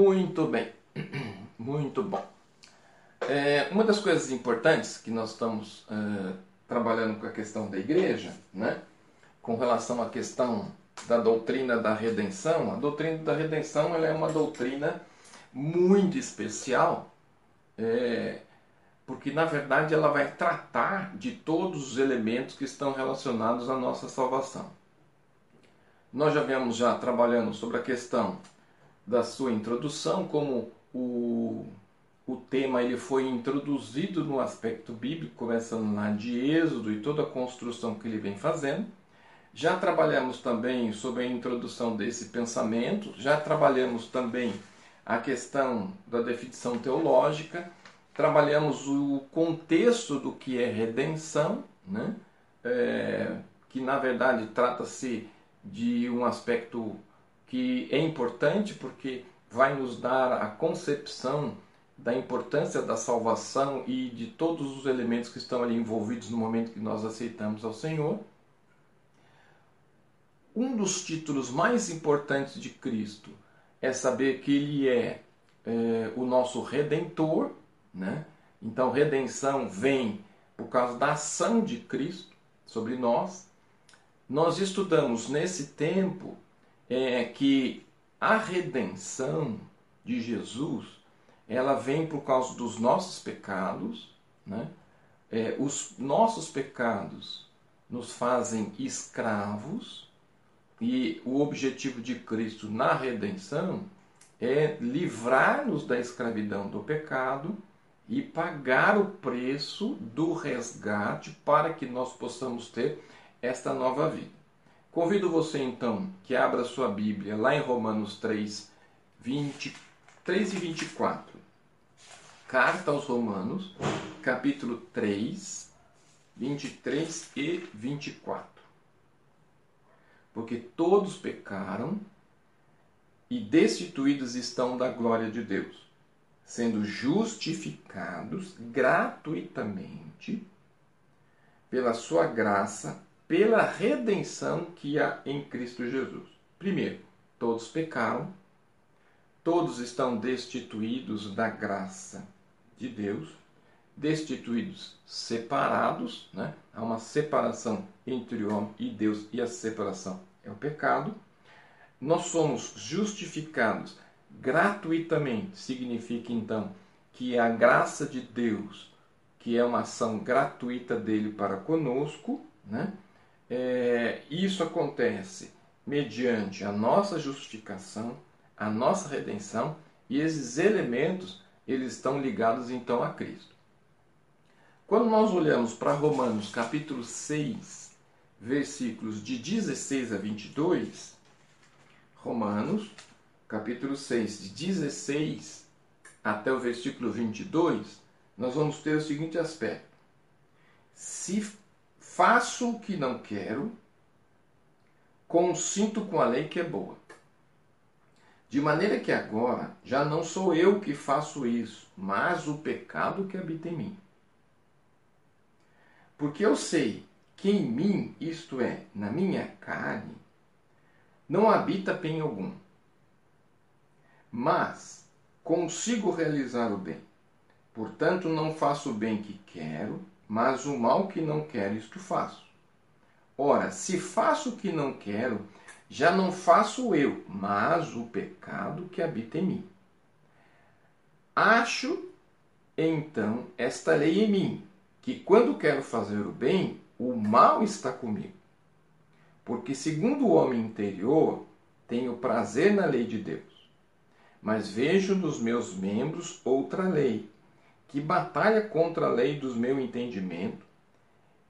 Muito bem, muito bom. É, uma das coisas importantes que nós estamos é, trabalhando com a questão da igreja, né, com relação à questão da doutrina da redenção, a doutrina da redenção ela é uma doutrina muito especial, é, porque na verdade ela vai tratar de todos os elementos que estão relacionados à nossa salvação. Nós já vemos já trabalhando sobre a questão da sua introdução, como o, o tema ele foi introduzido no aspecto bíblico, começando lá de Êxodo e toda a construção que ele vem fazendo. Já trabalhamos também sobre a introdução desse pensamento, já trabalhamos também a questão da definição teológica, trabalhamos o contexto do que é redenção, né? É, que na verdade trata-se de um aspecto que é importante porque vai nos dar a concepção da importância da salvação e de todos os elementos que estão ali envolvidos no momento que nós aceitamos ao Senhor. Um dos títulos mais importantes de Cristo é saber que Ele é, é o nosso redentor, né? Então, redenção vem por causa da ação de Cristo sobre nós. Nós estudamos nesse tempo é que a redenção de Jesus ela vem por causa dos nossos pecados, né? É, os nossos pecados nos fazem escravos e o objetivo de Cristo na redenção é livrar-nos da escravidão do pecado e pagar o preço do resgate para que nós possamos ter esta nova vida. Convido você então que abra sua Bíblia lá em Romanos 3, 23 e 24. Carta aos Romanos, capítulo 3, 23 e 24. Porque todos pecaram e destituídos estão da glória de Deus, sendo justificados gratuitamente pela sua graça pela redenção que há em Cristo Jesus. Primeiro, todos pecaram, todos estão destituídos da graça de Deus, destituídos, separados, né? há uma separação entre o homem e Deus, e a separação é o pecado. Nós somos justificados gratuitamente, significa então que a graça de Deus, que é uma ação gratuita dele para conosco, né? É, isso acontece mediante a nossa justificação, a nossa redenção, e esses elementos eles estão ligados então a Cristo. Quando nós olhamos para Romanos capítulo 6, versículos de 16 a 22, Romanos capítulo 6, de 16 até o versículo 22, nós vamos ter o seguinte aspecto: Se Faço o que não quero, consinto com a lei que é boa. De maneira que agora já não sou eu que faço isso, mas o pecado que habita em mim. Porque eu sei que em mim, isto é, na minha carne, não habita bem algum. Mas consigo realizar o bem. Portanto, não faço o bem que quero, mas o mal que não quero, isto faço. Ora, se faço o que não quero, já não faço eu, mas o pecado que habita em mim. Acho, então, esta lei em mim, que quando quero fazer o bem, o mal está comigo. Porque, segundo o homem interior, tenho prazer na lei de Deus. Mas vejo nos meus membros outra lei que batalha contra a lei do meu entendimento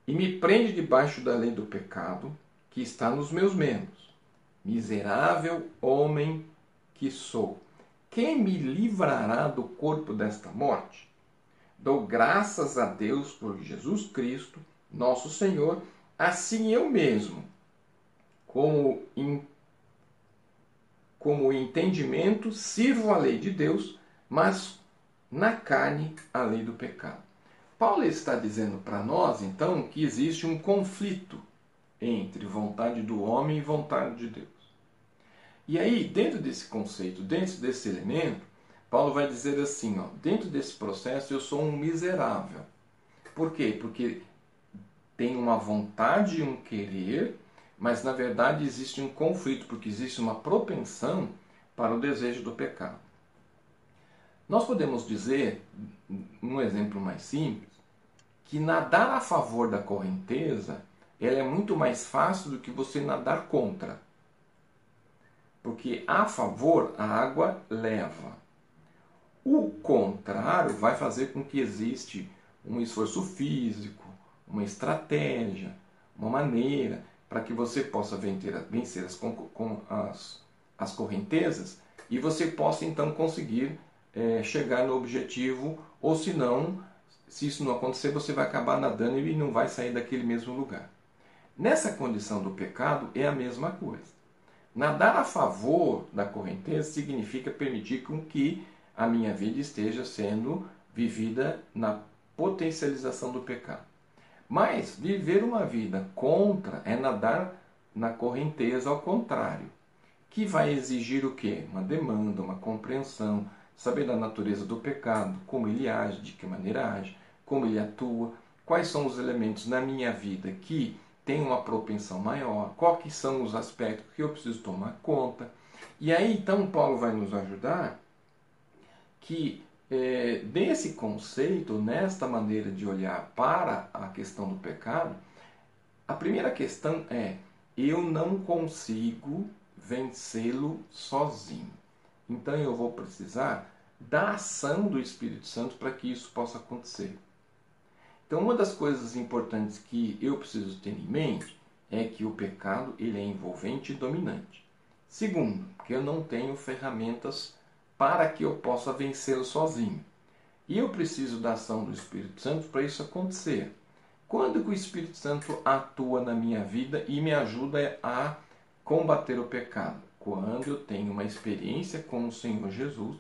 e me prende debaixo da lei do pecado que está nos meus membros. Miserável homem que sou, quem me livrará do corpo desta morte? Dou graças a Deus por Jesus Cristo, nosso Senhor, assim eu mesmo, como, in, como entendimento, sirvo a lei de Deus, mas na carne a lei do pecado. Paulo está dizendo para nós, então, que existe um conflito entre vontade do homem e vontade de Deus. E aí, dentro desse conceito, dentro desse elemento, Paulo vai dizer assim, ó, dentro desse processo eu sou um miserável. Por quê? Porque tem uma vontade e um querer, mas na verdade existe um conflito, porque existe uma propensão para o desejo do pecado. Nós podemos dizer, um exemplo mais simples, que nadar a favor da correnteza ela é muito mais fácil do que você nadar contra. Porque a favor a água leva. O contrário vai fazer com que existe um esforço físico, uma estratégia, uma maneira para que você possa vencer, as, as, as correntezas e você possa então conseguir é, chegar no objetivo, ou se não, se isso não acontecer, você vai acabar nadando e não vai sair daquele mesmo lugar. Nessa condição do pecado é a mesma coisa. Nadar a favor da correnteza significa permitir com que a minha vida esteja sendo vivida na potencialização do pecado. Mas viver uma vida contra é nadar na correnteza ao contrário, que vai exigir o quê? Uma demanda, uma compreensão, saber da natureza do pecado, como ele age, de que maneira age, como ele atua, quais são os elementos na minha vida que têm uma propensão maior, quais são os aspectos que eu preciso tomar conta. E aí então Paulo vai nos ajudar que é, desse conceito, nesta maneira de olhar para a questão do pecado, a primeira questão é: eu não consigo vencê-lo sozinho. Então eu vou precisar da ação do Espírito Santo para que isso possa acontecer. Então, uma das coisas importantes que eu preciso ter em mente é que o pecado ele é envolvente e dominante. Segundo, que eu não tenho ferramentas para que eu possa vencê-lo sozinho. E eu preciso da ação do Espírito Santo para isso acontecer. Quando que o Espírito Santo atua na minha vida e me ajuda a combater o pecado? Quando eu tenho uma experiência com o Senhor Jesus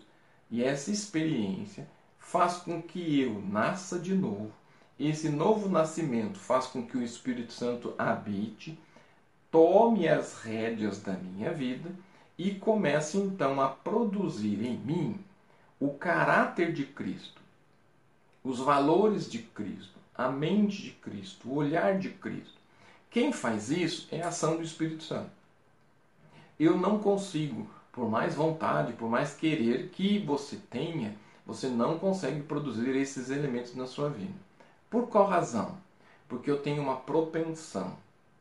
e essa experiência faz com que eu nasça de novo. Esse novo nascimento faz com que o Espírito Santo habite, tome as rédeas da minha vida e comece então a produzir em mim o caráter de Cristo, os valores de Cristo, a mente de Cristo, o olhar de Cristo. Quem faz isso é a ação do Espírito Santo. Eu não consigo por mais vontade, por mais querer que você tenha, você não consegue produzir esses elementos na sua vida. Por qual razão? Porque eu tenho uma propensão,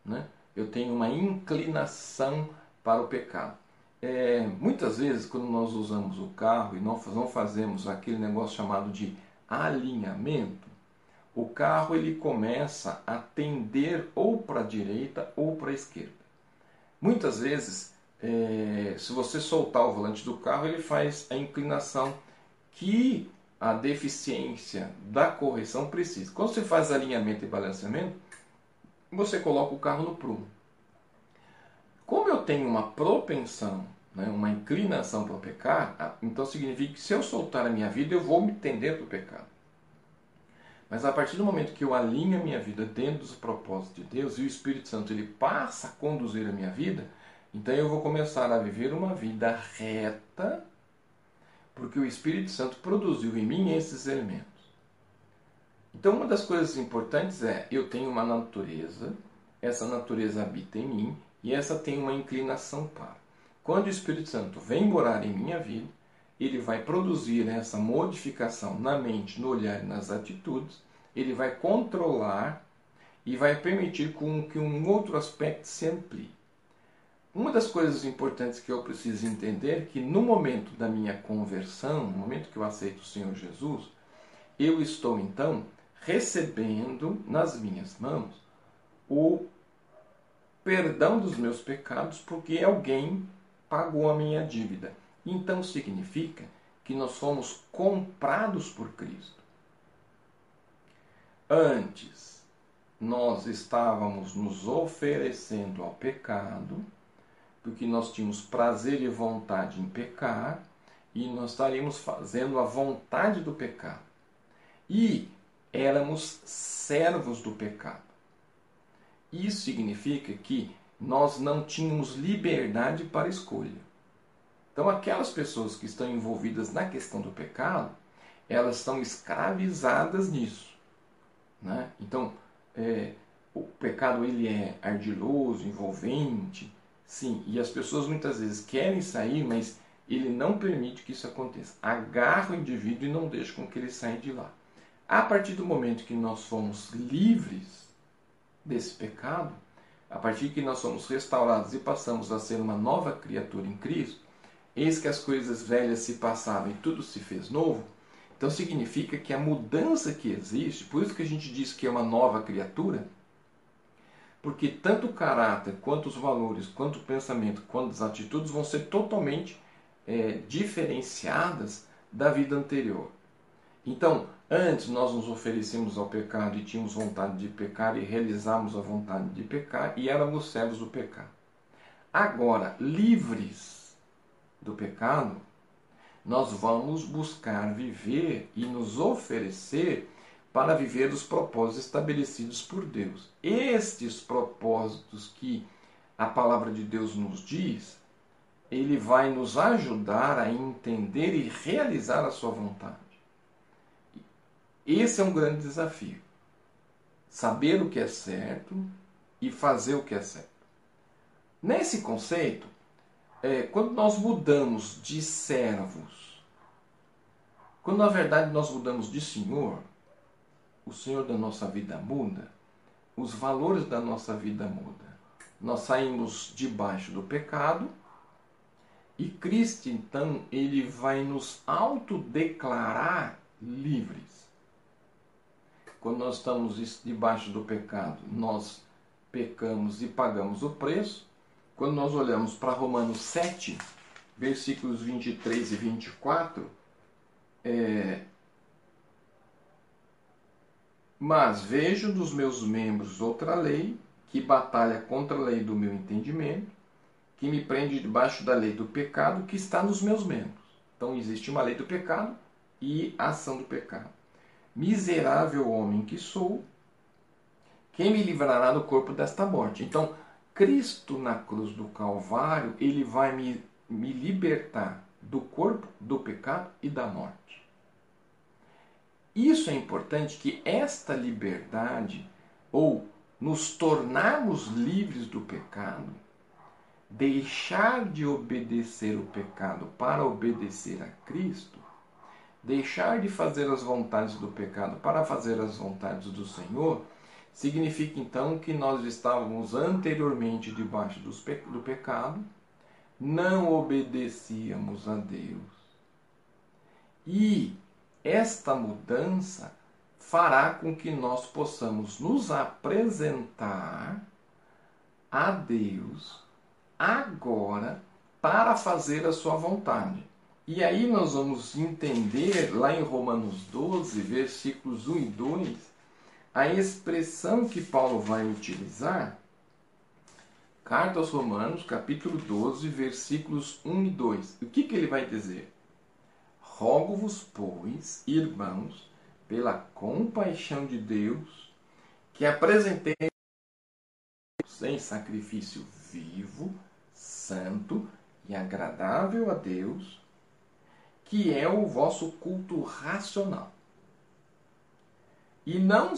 né? eu tenho uma inclinação para o pecado. É, muitas vezes, quando nós usamos o carro e nós não fazemos aquele negócio chamado de alinhamento, o carro ele começa a tender ou para a direita ou para a esquerda. Muitas vezes é, se você soltar o volante do carro, ele faz a inclinação que a deficiência da correção precisa. Quando você faz alinhamento e balanceamento, você coloca o carro no prumo. Como eu tenho uma propensão, né, uma inclinação para o pecado, então significa que se eu soltar a minha vida, eu vou me tender para o pecado. Mas a partir do momento que eu alinho a minha vida dentro dos propósitos de Deus e o Espírito Santo ele passa a conduzir a minha vida, então eu vou começar a viver uma vida reta, porque o Espírito Santo produziu em mim esses elementos. Então, uma das coisas importantes é: eu tenho uma natureza, essa natureza habita em mim e essa tem uma inclinação para. Quando o Espírito Santo vem morar em minha vida, ele vai produzir essa modificação na mente, no olhar e nas atitudes, ele vai controlar e vai permitir com que um outro aspecto se amplie. Uma das coisas importantes que eu preciso entender é que no momento da minha conversão, no momento que eu aceito o Senhor Jesus, eu estou então recebendo nas minhas mãos o perdão dos meus pecados porque alguém pagou a minha dívida. Então significa que nós fomos comprados por Cristo. Antes, nós estávamos nos oferecendo ao pecado porque nós tínhamos prazer e vontade em pecar e nós estaríamos fazendo a vontade do pecado. E éramos servos do pecado. Isso significa que nós não tínhamos liberdade para escolha. Então, aquelas pessoas que estão envolvidas na questão do pecado, elas estão escravizadas nisso. Né? Então, é, o pecado ele é ardiloso, envolvente, sim, e as pessoas muitas vezes querem sair, mas ele não permite que isso aconteça. Agarra o indivíduo e não deixa com que ele saia de lá. A partir do momento que nós fomos livres desse pecado, a partir que nós somos restaurados e passamos a ser uma nova criatura em Cristo, eis que as coisas velhas se passaram e tudo se fez novo. Então significa que a mudança que existe, por isso que a gente diz que é uma nova criatura, porque tanto o caráter, quanto os valores, quanto o pensamento, quanto as atitudes vão ser totalmente é, diferenciadas da vida anterior. Então, antes nós nos oferecemos ao pecado e tínhamos vontade de pecar e realizamos a vontade de pecar e éramos servos do pecado. Agora, livres do pecado, nós vamos buscar viver e nos oferecer para viver os propósitos estabelecidos por Deus. Estes propósitos que a palavra de Deus nos diz, ele vai nos ajudar a entender e realizar a sua vontade. Esse é um grande desafio. Saber o que é certo e fazer o que é certo. Nesse conceito, é, quando nós mudamos de servos, quando na verdade nós mudamos de Senhor, o Senhor da nossa vida muda, os valores da nossa vida mudam. Nós saímos debaixo do pecado e Cristo, então, ele vai nos autodeclarar livres. Quando nós estamos debaixo do pecado, nós pecamos e pagamos o preço. Quando nós olhamos para Romanos 7, versículos 23 e 24, é, mas vejo dos meus membros outra lei, que batalha contra a lei do meu entendimento, que me prende debaixo da lei do pecado que está nos meus membros. Então existe uma lei do pecado e a ação do pecado. Miserável homem que sou, quem me livrará do corpo desta morte? Então, Cristo na cruz do Calvário, ele vai me, me libertar do corpo, do pecado e da morte. Isso é importante que esta liberdade, ou nos tornarmos livres do pecado, deixar de obedecer o pecado para obedecer a Cristo, deixar de fazer as vontades do pecado para fazer as vontades do Senhor, significa então que nós estávamos anteriormente debaixo do pecado, não obedecíamos a Deus. E esta mudança fará com que nós possamos nos apresentar a Deus agora para fazer a sua vontade. E aí nós vamos entender lá em Romanos 12, versículos 1 e 2, a expressão que Paulo vai utilizar. Carta aos Romanos, capítulo 12, versículos 1 e 2. O que, que ele vai dizer? Rogo-vos, pois, irmãos, pela compaixão de Deus, que apresentei em sacrifício vivo, santo e agradável a Deus, que é o vosso culto racional. E não,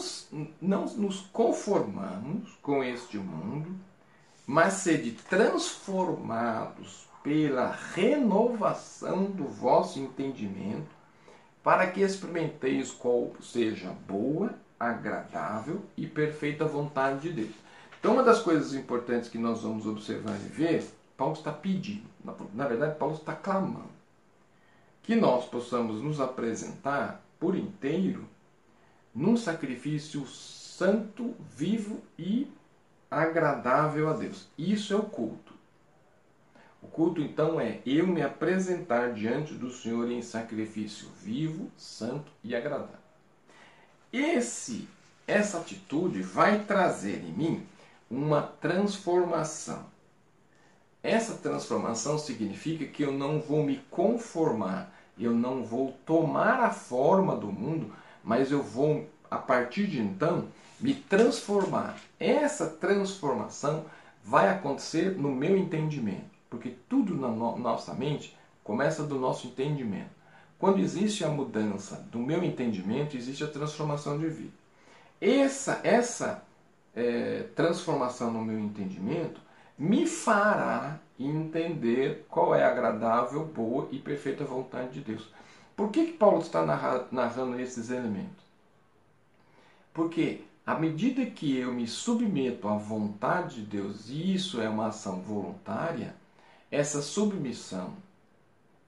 não nos conformamos com este mundo, mas sede transformados pela renovação do vosso entendimento, para que experimenteis qual seja boa, agradável e perfeita vontade de Deus. Então, uma das coisas importantes que nós vamos observar e ver, Paulo está pedindo, na verdade, Paulo está clamando, que nós possamos nos apresentar por inteiro num sacrifício santo, vivo e agradável a Deus. Isso é o culto. O culto, então, é eu me apresentar diante do Senhor em sacrifício vivo, santo e agradável. Esse, essa atitude vai trazer em mim uma transformação. Essa transformação significa que eu não vou me conformar, eu não vou tomar a forma do mundo, mas eu vou, a partir de então, me transformar. Essa transformação vai acontecer no meu entendimento, porque tudo na no nossa mente começa do nosso entendimento. Quando existe a mudança do meu entendimento, existe a transformação de vida. Essa, essa é, transformação no meu entendimento me fará entender qual é a agradável, boa e perfeita vontade de Deus. Por que, que Paulo está narrando esses elementos? Porque à medida que eu me submeto à vontade de Deus, e isso é uma ação voluntária, essa submissão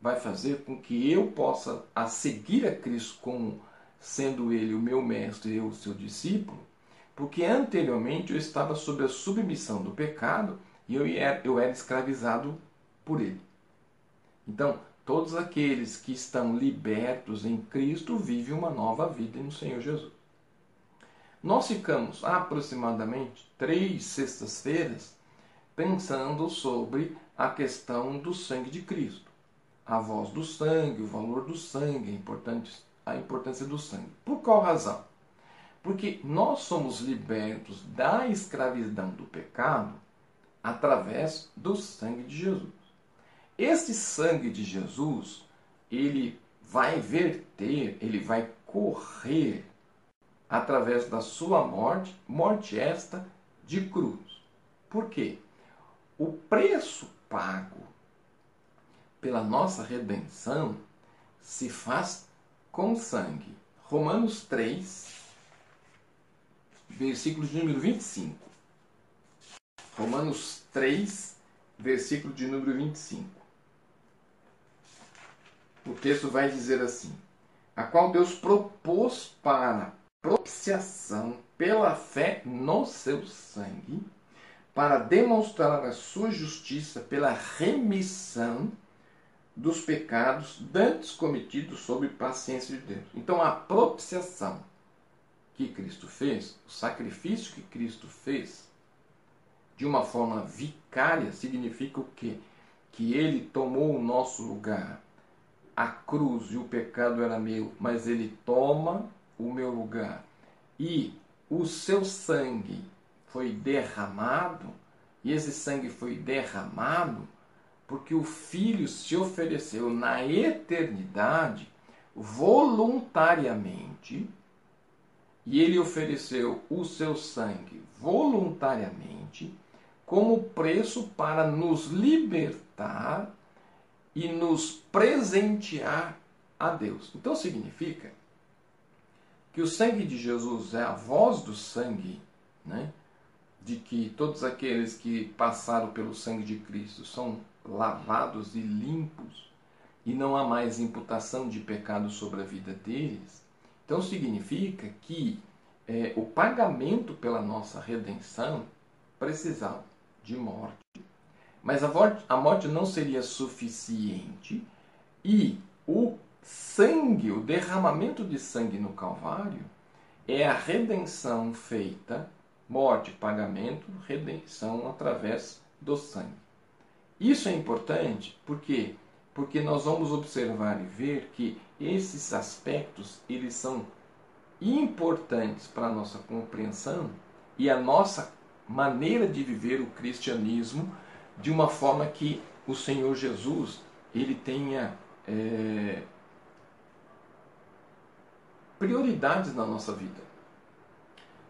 vai fazer com que eu possa a seguir a Cristo como sendo ele o meu mestre e eu o seu discípulo, porque anteriormente eu estava sob a submissão do pecado e eu era, eu era escravizado por ele. Então, todos aqueles que estão libertos em Cristo vivem uma nova vida no Senhor Jesus. Nós ficamos aproximadamente três sextas-feiras pensando sobre a questão do sangue de Cristo. A voz do sangue, o valor do sangue, a importância do sangue. Por qual razão? Porque nós somos libertos da escravidão do pecado através do sangue de Jesus. Este sangue de Jesus, ele vai verter, ele vai correr através da sua morte, morte esta de cruz. Por quê? O preço pago pela nossa redenção se faz com sangue. Romanos 3, versículo de número 25. Romanos 3, versículo de número 25. O texto vai dizer assim: A qual Deus propôs para propiciação pela fé no seu sangue, para demonstrar a sua justiça pela remissão dos pecados dantes cometidos sob paciência de Deus. Então, a propiciação que Cristo fez, o sacrifício que Cristo fez, de uma forma vicária, significa o quê? Que ele tomou o nosso lugar. A cruz e o pecado era meu, mas ele toma o meu lugar. E o seu sangue foi derramado, e esse sangue foi derramado porque o Filho se ofereceu na eternidade voluntariamente, e ele ofereceu o seu sangue voluntariamente como preço para nos libertar e nos presentear a Deus. Então significa que o sangue de Jesus é a voz do sangue, né? De que todos aqueles que passaram pelo sangue de Cristo são lavados e limpos e não há mais imputação de pecado sobre a vida deles. Então significa que é, o pagamento pela nossa redenção precisava de morte, mas a morte, a morte não seria suficiente e o sangue, o derramamento de sangue no Calvário, é a redenção feita, morte, pagamento, redenção através do sangue. Isso é importante porque porque nós vamos observar e ver que esses aspectos eles são importantes para a nossa compreensão e a nossa maneira de viver o cristianismo de uma forma que o Senhor Jesus ele tenha é, prioridades na nossa vida.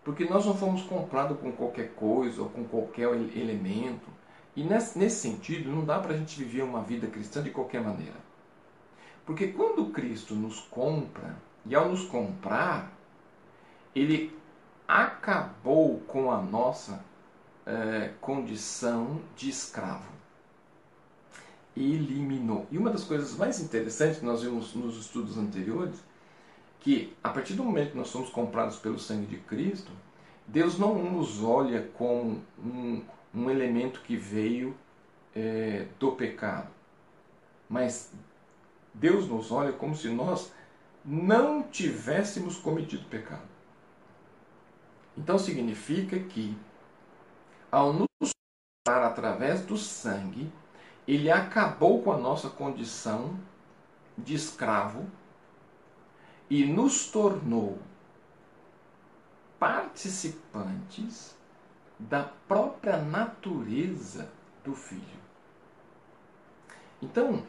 Porque nós não fomos comprados com qualquer coisa ou com qualquer elemento. E nesse, sentido, não dá para a gente viver uma vida cristã de qualquer maneira. Porque quando Cristo nos compra, e ao nos comprar, ele acabou com a nossa é, condição de escravo. Eliminou. E uma das coisas mais interessantes que nós vimos nos estudos anteriores que a partir do momento que nós somos comprados pelo sangue de Cristo, Deus não nos olha como um, um elemento que veio é, do pecado, mas Deus nos olha como se nós não tivéssemos cometido pecado. Então significa que, ao nos comprar através do sangue, ele acabou com a nossa condição de escravo e nos tornou participantes da própria natureza do Filho. Então,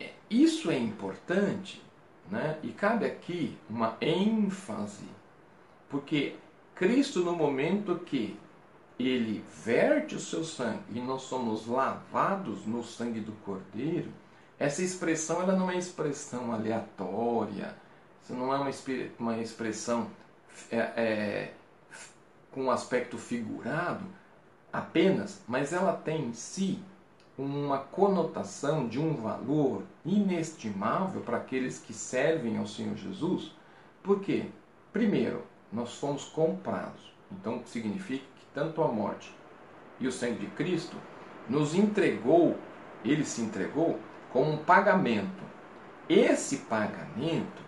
é, isso é importante, né? e cabe aqui uma ênfase, porque Cristo, no momento que ele verte o seu sangue e nós somos lavados no sangue do Cordeiro, essa expressão ela não é expressão aleatória, isso não é uma, uma expressão é, é, com um aspecto figurado apenas, mas ela tem em si uma conotação de um valor inestimável para aqueles que servem ao Senhor Jesus. Por quê? Primeiro, nós fomos comprados. Então significa que tanto a morte e o sangue de Cristo nos entregou, ele se entregou como um pagamento. Esse pagamento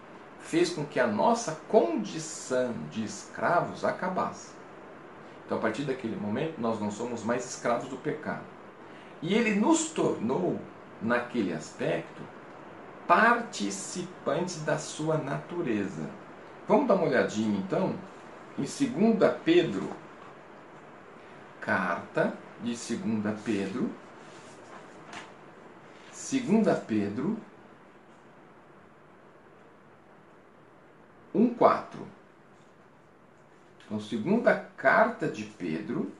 fez com que a nossa condição de escravos acabasse. Então, a partir daquele momento, nós não somos mais escravos do pecado. E ele nos tornou, naquele aspecto, participantes da sua natureza. Vamos dar uma olhadinha então em 2 Pedro, carta de 2 Pedro, 2 Pedro 1,4. Então, segunda carta de Pedro,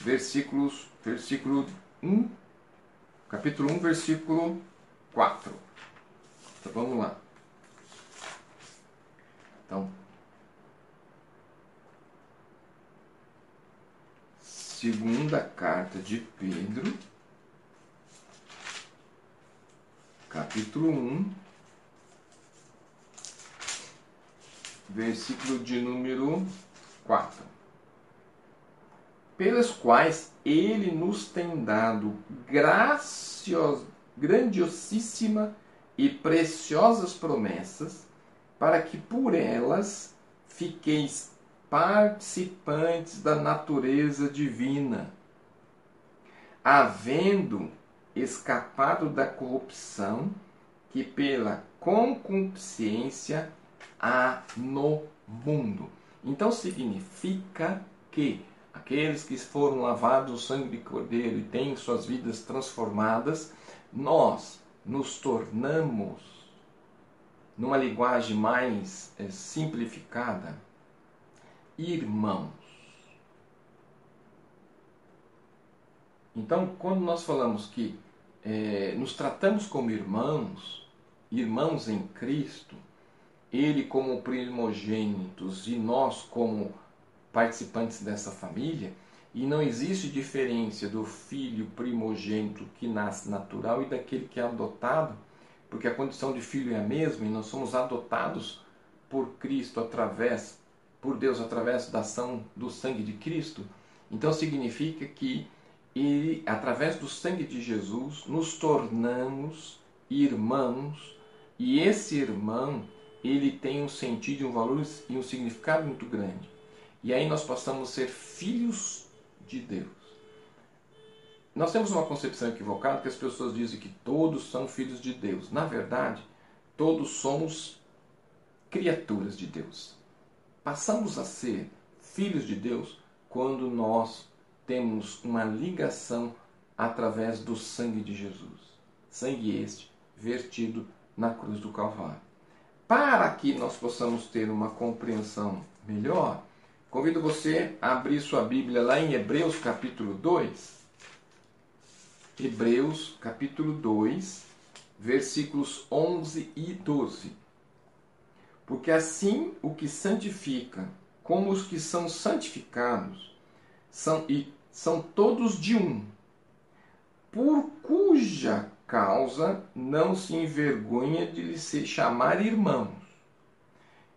versículos, versículo 1, capítulo 1, versículo 4. Então, vamos lá. Então, segunda carta de Pedro, capítulo 1, versículo de número 4. Pelas quais ele nos tem dado gracios, grandiosíssima e preciosas promessas, para que por elas fiqueis participantes da natureza divina, havendo escapado da corrupção que pela concupiscência há no mundo. Então significa que aqueles que foram lavados no sangue de cordeiro e têm suas vidas transformadas, nós nos tornamos, numa linguagem mais é, simplificada, irmãos. Então, quando nós falamos que é, nos tratamos como irmãos, irmãos em Cristo, ele como primogênitos e nós como participantes dessa família, e não existe diferença do filho primogênito que nasce natural e daquele que é adotado, porque a condição de filho é a mesma e nós somos adotados por Cristo através, por Deus através da ação do sangue de Cristo. Então significa que ele, através do sangue de Jesus, nos tornamos irmãos e esse irmão ele tem um sentido, um valor e um significado muito grande. E aí nós passamos a ser filhos de Deus. Nós temos uma concepção equivocada que as pessoas dizem que todos são filhos de Deus. Na verdade, todos somos criaturas de Deus. Passamos a ser filhos de Deus quando nós temos uma ligação através do sangue de Jesus. Sangue este vertido na cruz do Calvário. Para que nós possamos ter uma compreensão melhor, convido você a abrir sua Bíblia lá em Hebreus capítulo 2. Hebreus capítulo 2, versículos 11 e 12. Porque assim o que santifica, como os que são santificados, são e são todos de um, por cuja causa não se envergonha de lhe se chamar irmãos,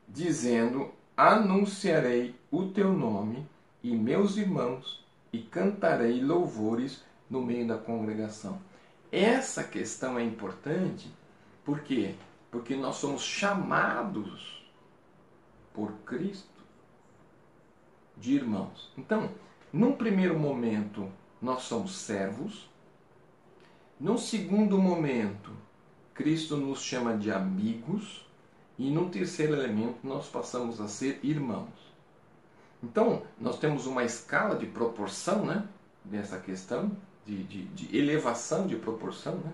dizendo: Anunciarei o teu nome e meus irmãos, e cantarei louvores no meio da congregação. Essa questão é importante, por quê? Porque nós somos chamados por Cristo de irmãos. Então, num primeiro momento, nós somos servos, num segundo momento, Cristo nos chama de amigos. E num terceiro elemento, nós passamos a ser irmãos. Então, nós temos uma escala de proporção né, dessa questão, de, de, de elevação de proporção. Né?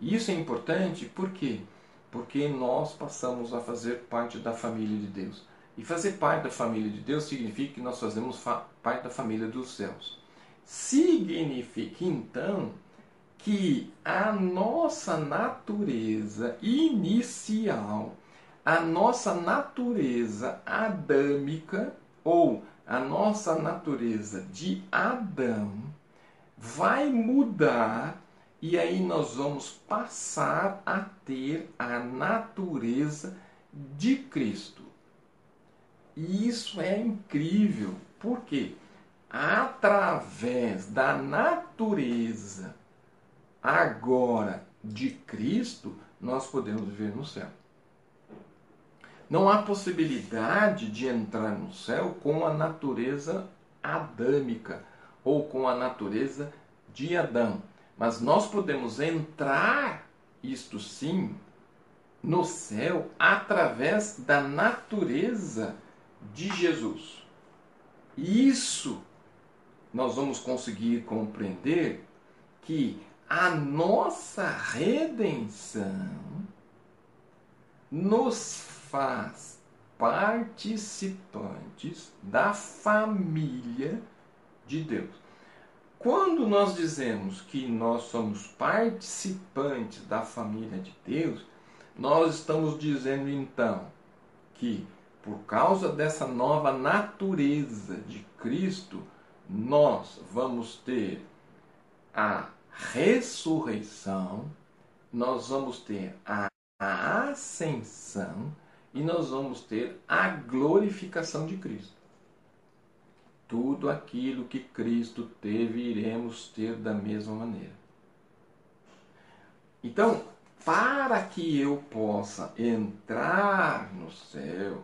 E isso é importante por quê? Porque nós passamos a fazer parte da família de Deus. E fazer parte da família de Deus significa que nós fazemos parte da família dos céus. Significa então que a nossa natureza inicial, a nossa natureza adâmica ou a nossa natureza de Adão vai mudar e aí nós vamos passar a ter a natureza de Cristo. E isso é incrível, porque através da natureza agora de Cristo, nós podemos viver no céu. Não há possibilidade de entrar no céu com a natureza adâmica ou com a natureza de Adão. Mas nós podemos entrar, isto sim, no céu através da natureza de Jesus. Isso nós vamos conseguir compreender que a nossa redenção nos faz participantes da família de Deus. Quando nós dizemos que nós somos participantes da família de Deus, nós estamos dizendo então que por causa dessa nova natureza de Cristo, nós vamos ter a ressurreição, nós vamos ter a ascensão e nós vamos ter a glorificação de Cristo. Tudo aquilo que Cristo teve, iremos ter da mesma maneira. Então, para que eu possa entrar no céu,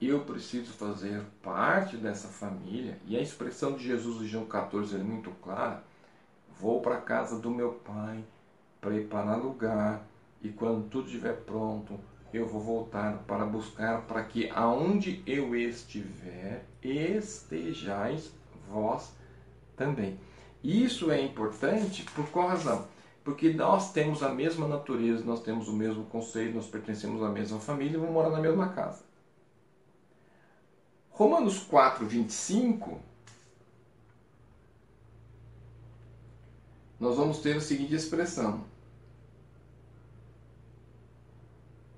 eu preciso fazer parte dessa família. E a expressão de Jesus em João 14 é muito clara. Vou para a casa do meu pai, preparar lugar, e quando tudo estiver pronto, eu vou voltar para buscar, para que aonde eu estiver, estejais vós também. Isso é importante por qual razão? Porque nós temos a mesma natureza, nós temos o mesmo conceito, nós pertencemos à mesma família e vamos morar na mesma casa. Romanos 4, 25, nós vamos ter a seguinte expressão: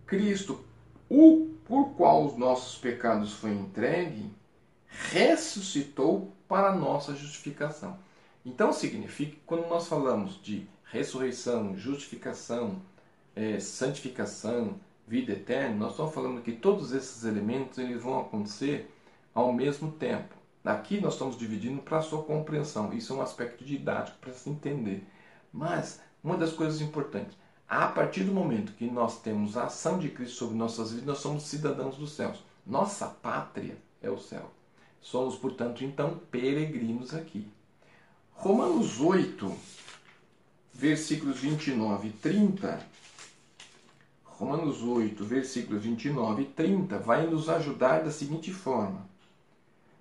Cristo, o por qual os nossos pecados foi entregue, ressuscitou para nossa justificação. Então significa que quando nós falamos de ressurreição, justificação, é, santificação, vida eterna, nós estamos falando que todos esses elementos eles vão acontecer ao mesmo tempo. Aqui nós estamos dividindo para a sua compreensão. Isso é um aspecto didático para se entender. Mas uma das coisas importantes, a partir do momento que nós temos a ação de Cristo sobre nossas vidas, nós somos cidadãos dos céus. Nossa pátria é o céu. Somos, portanto, então peregrinos aqui. Romanos 8, versículos 29 e 30. Romanos 8, versículos 29 e 30 vai nos ajudar da seguinte forma: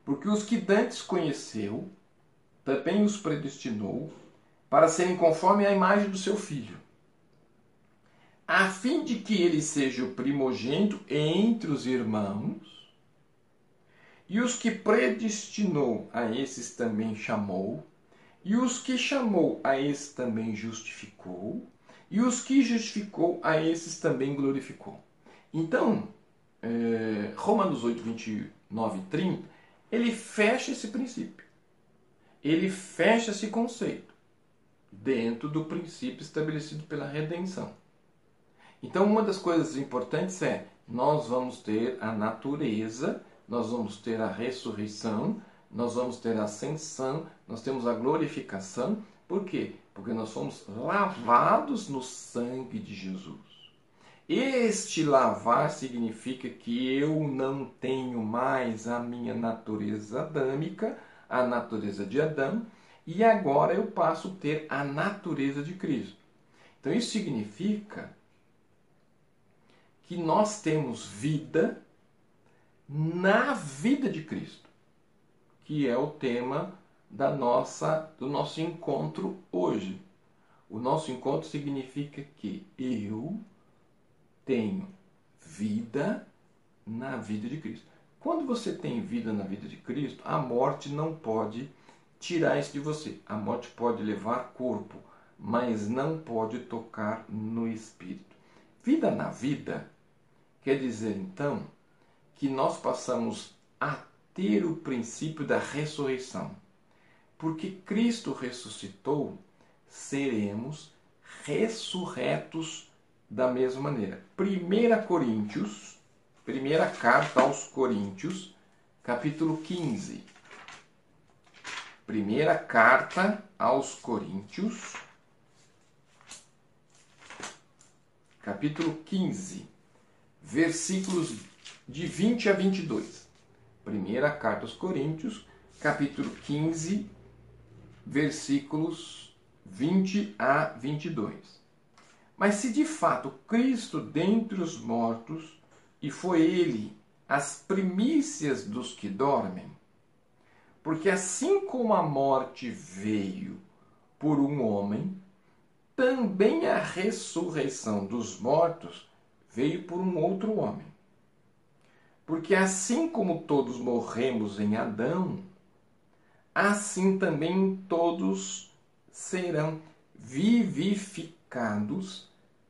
porque os que dantes conheceu, também os predestinou para serem conforme a imagem do seu filho, a fim de que ele seja o primogênito entre os irmãos. E os que predestinou a esses também chamou, e os que chamou a esses também justificou, e os que justificou a esses também glorificou. Então, é, Romanos 8, 29 e 30 ele fecha esse princípio. Ele fecha esse conceito dentro do princípio estabelecido pela redenção. Então, uma das coisas importantes é nós vamos ter a natureza, nós vamos ter a ressurreição, nós vamos ter a ascensão, nós temos a glorificação. Por quê? Porque nós somos lavados no sangue de Jesus. Este lavar significa que eu não tenho mais a minha natureza adâmica, a natureza de Adão, e agora eu passo a ter a natureza de Cristo. Então isso significa que nós temos vida na vida de Cristo, que é o tema da nossa do nosso encontro hoje. O nosso encontro significa que eu tenho vida na vida de Cristo. Quando você tem vida na vida de Cristo, a morte não pode tirar isso de você. A morte pode levar corpo, mas não pode tocar no espírito. Vida na vida quer dizer então que nós passamos a ter o princípio da ressurreição. Porque Cristo ressuscitou, seremos ressurretos da mesma maneira. 1 Coríntios, primeira carta aos Coríntios, capítulo 15. Primeira carta aos Coríntios, capítulo 15, versículos de 20 a 22. Primeira carta aos Coríntios, capítulo 15, versículos 20 a 22. Mas se de fato Cristo dentre os mortos, e foi ele as primícias dos que dormem, porque assim como a morte veio por um homem, também a ressurreição dos mortos veio por um outro homem. Porque assim como todos morremos em Adão, assim também todos serão vivificados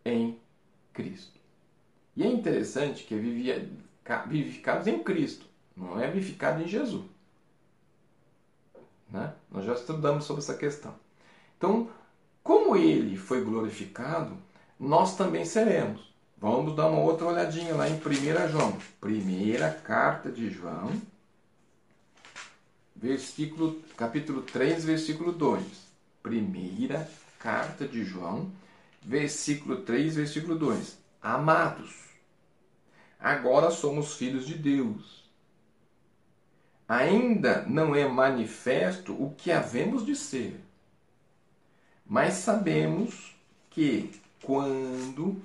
em Cristo. E é interessante que é vivificados em Cristo, não é vivificado em Jesus. Né? Nós já estudamos sobre essa questão. Então, como ele foi glorificado, nós também seremos. Vamos dar uma outra olhadinha lá em 1 João. Primeira carta de João, versículo, capítulo 3, versículo 2. Primeira carta de João, versículo 3, versículo 2. Amados, agora somos filhos de Deus ainda não é manifesto o que havemos de ser. Mas sabemos que, quando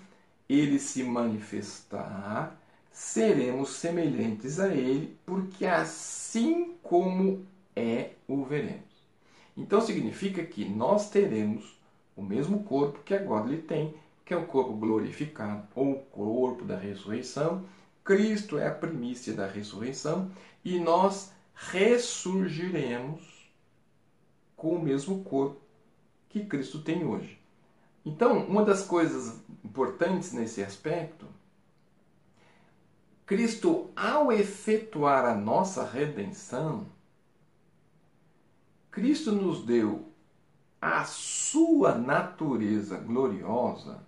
ele se manifestar, seremos semelhantes a ele, porque assim como é, o veremos. Então significa que nós teremos o mesmo corpo que agora ele tem, que é o corpo glorificado, ou o corpo da ressurreição. Cristo é a primícia da ressurreição e nós ressurgiremos com o mesmo corpo que Cristo tem hoje. Então, uma das coisas importantes nesse aspecto, Cristo, ao efetuar a nossa redenção, Cristo nos deu a sua natureza gloriosa,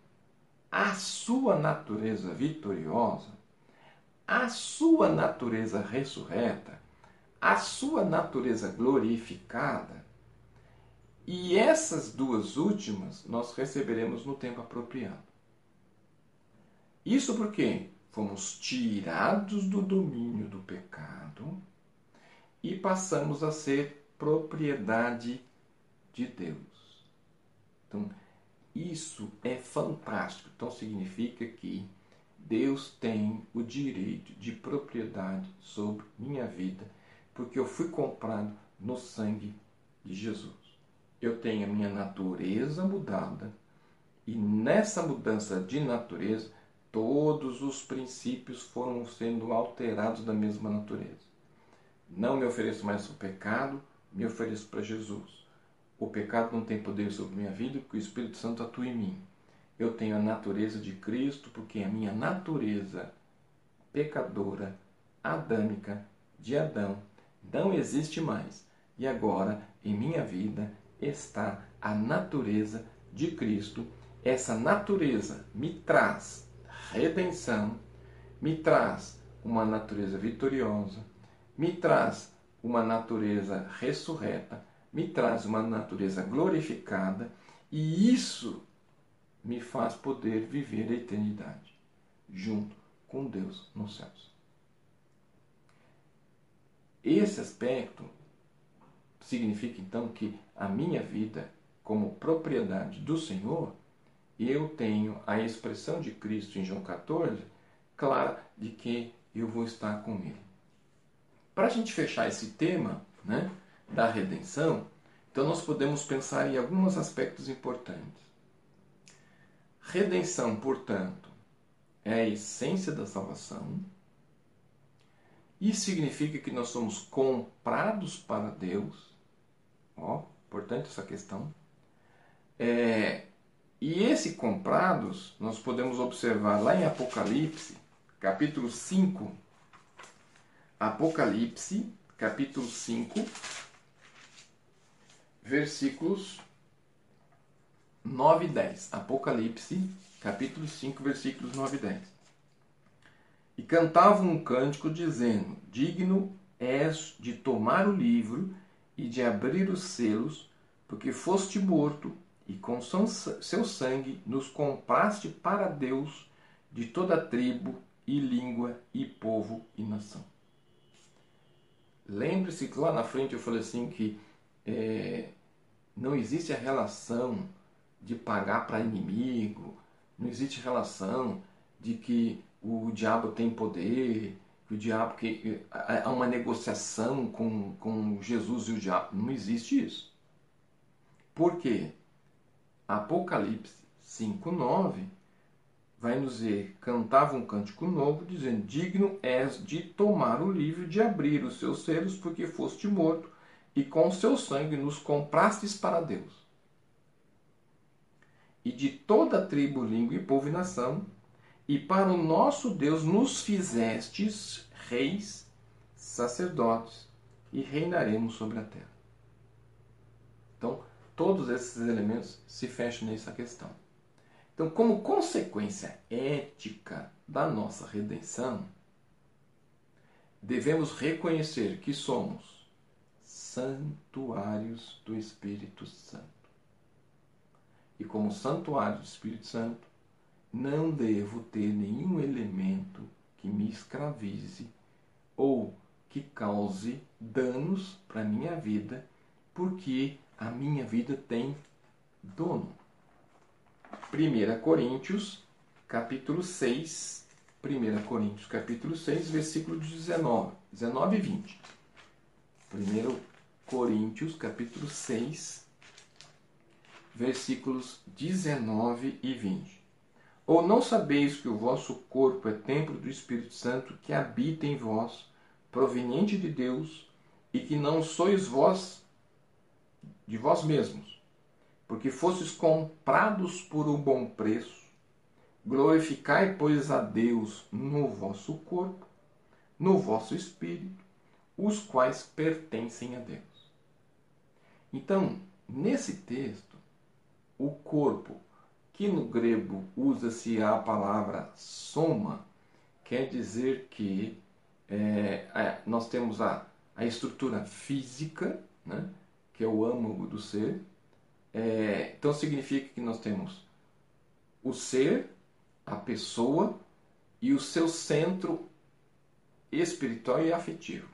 a sua natureza vitoriosa, a sua natureza ressurreta, a sua natureza glorificada. E essas duas últimas nós receberemos no tempo apropriado. Isso porque fomos tirados do domínio do pecado e passamos a ser propriedade de Deus. Então, isso é fantástico. Então, significa que Deus tem o direito de propriedade sobre minha vida porque eu fui comprado no sangue de Jesus. Eu tenho a minha natureza mudada e nessa mudança de natureza, todos os princípios foram sendo alterados da mesma natureza. Não me ofereço mais o pecado, me ofereço para Jesus. O pecado não tem poder sobre minha vida porque o Espírito Santo atua em mim. Eu tenho a natureza de Cristo porque a minha natureza pecadora, adâmica, de Adão, não existe mais. E agora, em minha vida, está a natureza de Cristo. Essa natureza me traz redenção, me traz uma natureza vitoriosa, me traz uma natureza ressurreta, me traz uma natureza glorificada, e isso me faz poder viver a eternidade junto com Deus nos céus. Esse aspecto significa então que a minha vida, como propriedade do Senhor, eu tenho a expressão de Cristo em João 14, clara de que eu vou estar com Ele. Para a gente fechar esse tema né, da redenção, então nós podemos pensar em alguns aspectos importantes. Redenção, portanto, é a essência da salvação. Isso significa que nós somos comprados para Deus. Ó, importante essa questão. É, e esse comprados, nós podemos observar lá em Apocalipse, capítulo 5. Apocalipse, capítulo 5, versículos 9 e 10. Apocalipse, capítulo 5, versículos 9 e 10. E cantavam um cântico dizendo: Digno és de tomar o livro e de abrir os selos, porque foste morto e com seu sangue nos compraste para Deus de toda tribo e língua e povo e nação. Lembre-se que lá na frente eu falei assim que é, não existe a relação de pagar para inimigo, não existe relação de que o diabo tem poder, que o diabo que há uma negociação com, com Jesus e o diabo. Não existe isso. Por quê? Apocalipse 5:9 vai nos dizer: cantava um cântico novo, dizendo: Digno és de tomar o livro, de abrir os seus selos, porque foste morto e com o seu sangue nos comprastes para Deus. E de toda tribo, língua e povo e nação, e para o nosso Deus nos fizestes reis, sacerdotes, e reinaremos sobre a terra. Então, todos esses elementos se fecham nessa questão. Então, como consequência ética da nossa redenção, devemos reconhecer que somos santuários do Espírito Santo. E como santuário do Espírito Santo, não devo ter nenhum elemento que me escravize ou que cause danos para a minha vida, porque a minha vida tem dono. 1 Coríntios, capítulo 6, 1 Coríntios, capítulo 6, versículo 19, 19 e 20. Primeiro Coríntios, capítulo 6, versículos 19 e 20. Ou não sabeis que o vosso corpo é templo do Espírito Santo que habita em vós, proveniente de Deus, e que não sois vós de vós mesmos, porque fostes comprados por um bom preço. Glorificai, pois, a Deus no vosso corpo, no vosso espírito, os quais pertencem a Deus. Então, nesse texto, o corpo, que no grego usa-se a palavra soma, quer dizer que é, nós temos a, a estrutura física, né, que é o âmago do ser. É, então significa que nós temos o ser, a pessoa e o seu centro espiritual e afetivo.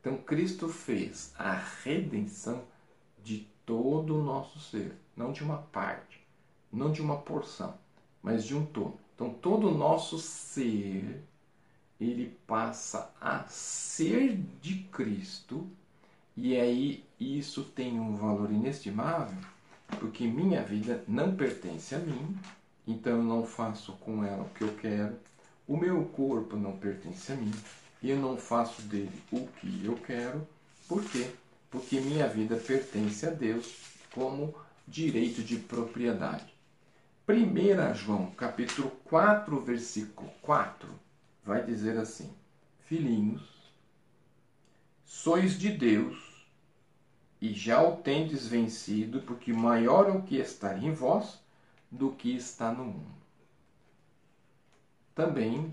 Então Cristo fez a redenção de todo o nosso ser, não de uma parte, não de uma porção, mas de um todo. Então todo o nosso ser ele passa a ser de Cristo e aí isso tem um valor inestimável, porque minha vida não pertence a mim, então eu não faço com ela o que eu quero. O meu corpo não pertence a mim e eu não faço dele o que eu quero. Por quê? Porque minha vida pertence a Deus como direito de propriedade. 1 João, capítulo 4, versículo 4, vai dizer assim: Filhinhos, sois de Deus e já o tendes vencido, porque maior é o que está em vós do que está no mundo. Também,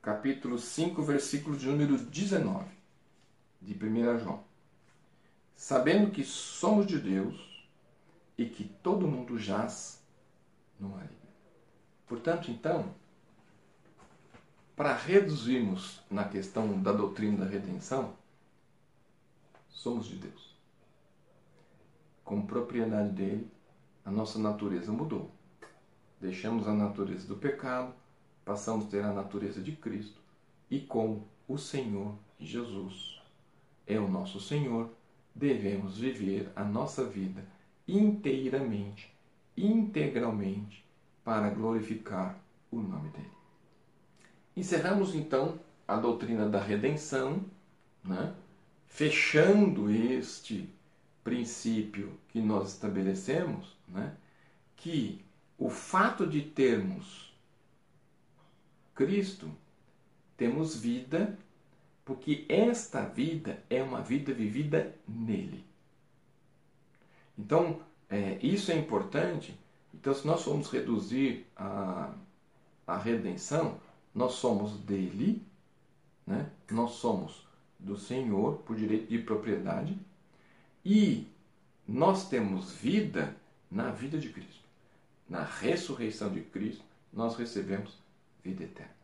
capítulo 5, versículo de número 19 de 1 João. Sabendo que somos de Deus e que todo mundo jaz no maligno. Portanto, então, para reduzirmos na questão da doutrina da redenção, somos de Deus. Como propriedade dele, a nossa natureza mudou. Deixamos a natureza do pecado, passamos a ter a natureza de Cristo e com o Senhor Jesus é o nosso Senhor, devemos viver a nossa vida inteiramente integralmente para glorificar o nome dele. Encerramos então a doutrina da redenção, né? fechando este princípio que nós estabelecemos, né? que o fato de termos Cristo, temos vida, porque esta vida é uma vida vivida nele. Então, é, isso é importante. Então, se nós formos reduzir a, a redenção, nós somos dele, né? nós somos do Senhor por direito de propriedade e nós temos vida na vida de Cristo. Na ressurreição de Cristo, nós recebemos vida eterna.